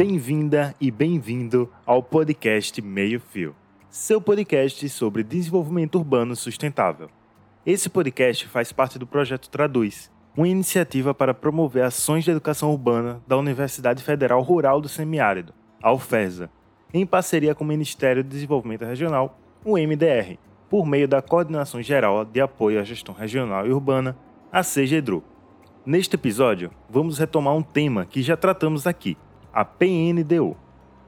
Bem-vinda e bem-vindo ao podcast Meio Fio, seu podcast sobre desenvolvimento urbano sustentável. Esse podcast faz parte do projeto Traduz, uma iniciativa para promover ações de educação urbana da Universidade Federal Rural do Semiárido, a UFESA, em parceria com o Ministério do Desenvolvimento Regional, o MDR, por meio da Coordenação Geral de Apoio à Gestão Regional e Urbana, a CGDRU. Neste episódio, vamos retomar um tema que já tratamos aqui, a PNDU.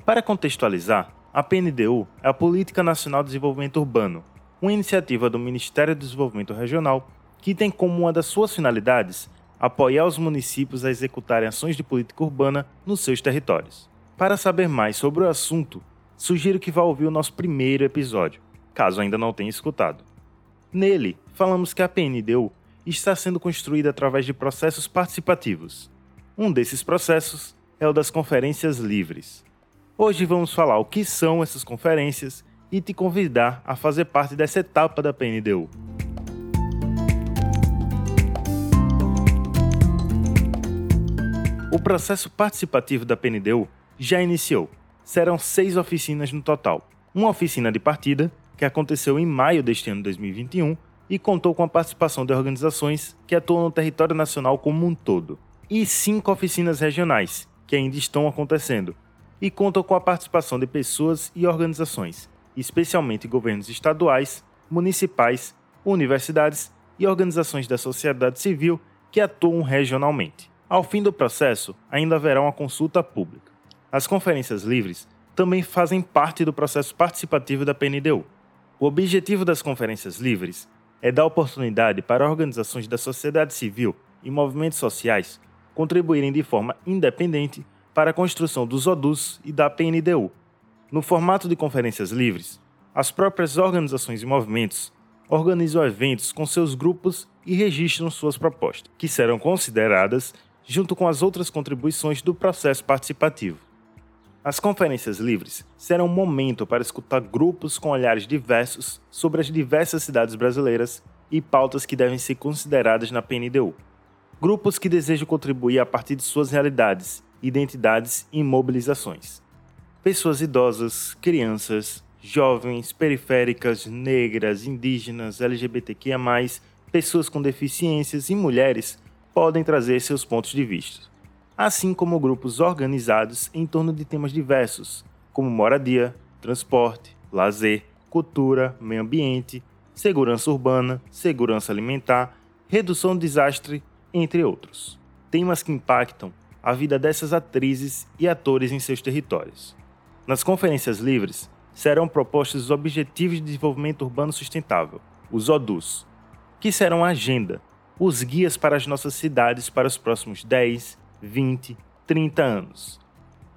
Para contextualizar, a PNDU é a Política Nacional de Desenvolvimento Urbano, uma iniciativa do Ministério do Desenvolvimento Regional que tem como uma das suas finalidades apoiar os municípios a executarem ações de política urbana nos seus territórios. Para saber mais sobre o assunto, sugiro que vá ouvir o nosso primeiro episódio, caso ainda não tenha escutado. Nele, falamos que a PNDU está sendo construída através de processos participativos. Um desses processos é o das conferências livres. Hoje vamos falar o que são essas conferências e te convidar a fazer parte dessa etapa da PNDU. O processo participativo da PNDU já iniciou. Serão seis oficinas no total. Uma oficina de partida, que aconteceu em maio deste ano 2021 e contou com a participação de organizações que atuam no território nacional como um todo. E cinco oficinas regionais, que ainda estão acontecendo, e contam com a participação de pessoas e organizações, especialmente governos estaduais, municipais, universidades e organizações da sociedade civil que atuam regionalmente. Ao fim do processo, ainda haverá uma consulta pública. As conferências livres também fazem parte do processo participativo da PNDU. O objetivo das conferências livres é dar oportunidade para organizações da sociedade civil e movimentos sociais contribuírem de forma independente para a construção dos ODUs e da PNDU. No formato de conferências livres, as próprias organizações e movimentos organizam eventos com seus grupos e registram suas propostas, que serão consideradas junto com as outras contribuições do processo participativo. As conferências livres serão um momento para escutar grupos com olhares diversos sobre as diversas cidades brasileiras e pautas que devem ser consideradas na PNDU. Grupos que desejam contribuir a partir de suas realidades, identidades e mobilizações. Pessoas idosas, crianças, jovens, periféricas, negras, indígenas, LGBTQIA, pessoas com deficiências e mulheres podem trazer seus pontos de vista assim como grupos organizados em torno de temas diversos, como moradia, transporte, lazer, cultura, meio ambiente, segurança urbana, segurança alimentar, redução do desastre, entre outros. Temas que impactam a vida dessas atrizes e atores em seus territórios. Nas conferências livres, serão propostos os Objetivos de Desenvolvimento Urbano Sustentável, os ODUs, que serão a agenda, os guias para as nossas cidades para os próximos 10, 20, 30 anos.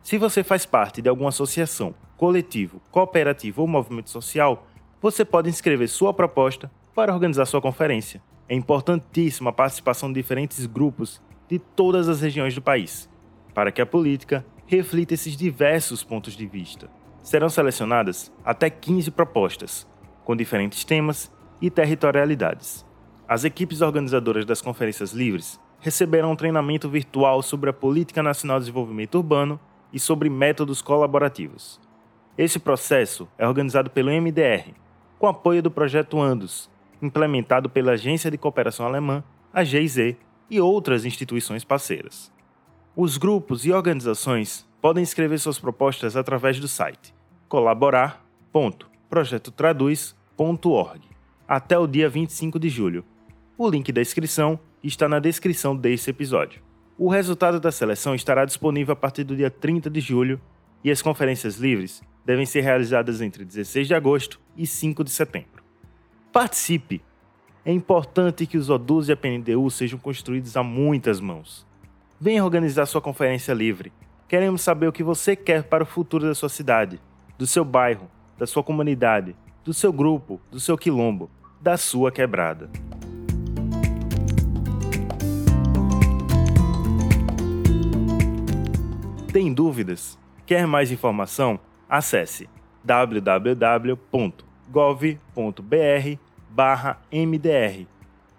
Se você faz parte de alguma associação, coletivo, cooperativa ou movimento social, você pode inscrever sua proposta para organizar sua conferência. É importantíssima a participação de diferentes grupos de todas as regiões do país, para que a política reflita esses diversos pontos de vista. Serão selecionadas até 15 propostas, com diferentes temas e territorialidades. As equipes organizadoras das conferências livres receberão um treinamento virtual sobre a Política Nacional de Desenvolvimento Urbano e sobre métodos colaborativos. Esse processo é organizado pelo MDR, com apoio do projeto Andus, implementado pela Agência de Cooperação Alemã, a GIZ, e outras instituições parceiras. Os grupos e organizações podem escrever suas propostas através do site colaborar.projetotraduz.org até o dia 25 de julho. O link da inscrição está na descrição desse episódio. O resultado da seleção estará disponível a partir do dia 30 de julho e as conferências livres devem ser realizadas entre 16 de agosto e 5 de setembro. Participe! É importante que os ODUs e a PNDU sejam construídos a muitas mãos. Venha organizar sua conferência livre. Queremos saber o que você quer para o futuro da sua cidade, do seu bairro, da sua comunidade, do seu grupo, do seu quilombo, da sua quebrada. Tem dúvidas? Quer mais informação? Acesse www.gov.br/mdr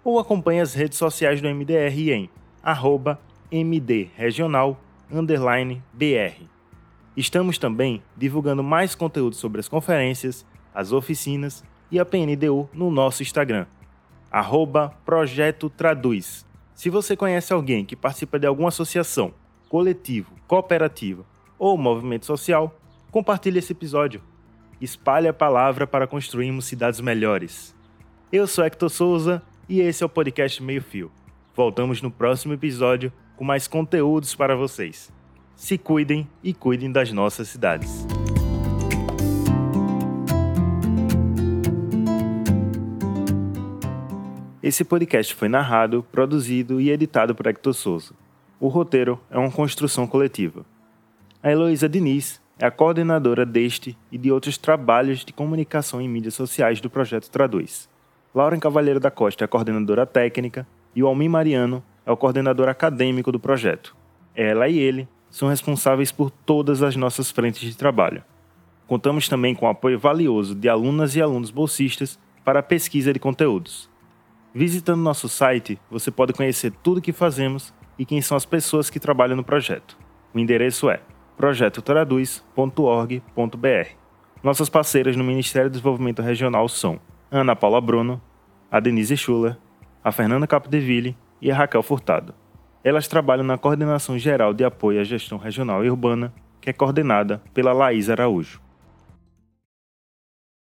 ou acompanhe as redes sociais do MDR em arroba mdregional_br. Estamos também divulgando mais conteúdo sobre as conferências, as oficinas e a PNDU no nosso Instagram, arroba Projeto Traduz. Se você conhece alguém que participa de alguma associação, coletivo, cooperativa ou movimento social, compartilhe esse episódio. Espalhe a palavra para construirmos cidades melhores. Eu sou Hector Souza e esse é o podcast Meio Fio. Voltamos no próximo episódio com mais conteúdos para vocês. Se cuidem e cuidem das nossas cidades. Esse podcast foi narrado, produzido e editado por Hector Souza. O roteiro é uma construção coletiva. A Heloísa Diniz é a coordenadora deste e de outros trabalhos de comunicação em mídias sociais do projeto Traduz. Lauren Cavalheiro da Costa é a coordenadora técnica e o Almir Mariano é o coordenador acadêmico do projeto. Ela e ele são responsáveis por todas as nossas frentes de trabalho. Contamos também com o apoio valioso de alunas e alunos bolsistas para a pesquisa de conteúdos. Visitando nosso site, você pode conhecer tudo o que fazemos e quem são as pessoas que trabalham no projeto. O endereço é projetotraduz.org.br. Nossas parceiras no Ministério do Desenvolvimento Regional são Ana Paula Bruno, a Denise Schuller, a Fernanda Capdeville e a Raquel Furtado. Elas trabalham na Coordenação Geral de Apoio à Gestão Regional e Urbana, que é coordenada pela Laís Araújo.